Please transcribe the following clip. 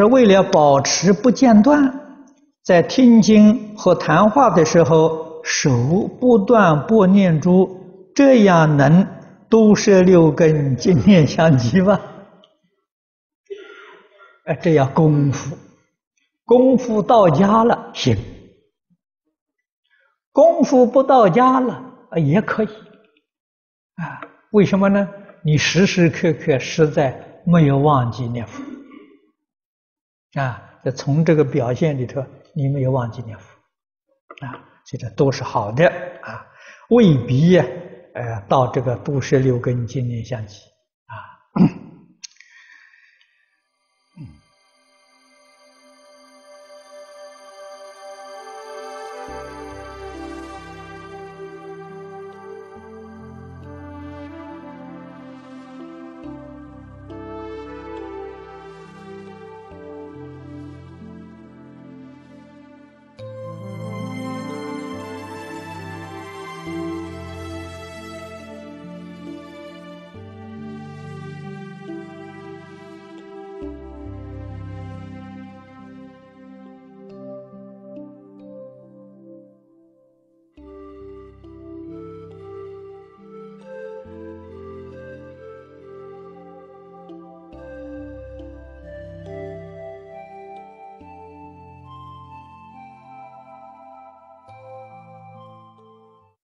是为了保持不间断，在听经和谈话的时候，手不断拨念珠，这样能多摄六根净念相继吗？哎，这要功夫，功夫到家了行，功夫不到家了也可以，啊，为什么呢？你时时刻刻实在没有忘记念佛。啊，这从这个表现里头，你没有忘记念佛，啊，这个都是好的啊，未必呀，呃，到这个布施六根净念相继。